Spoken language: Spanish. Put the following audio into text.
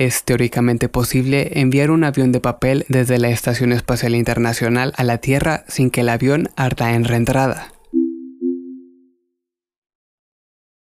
Es teóricamente posible enviar un avión de papel desde la Estación Espacial Internacional a la Tierra sin que el avión arda en reentrada.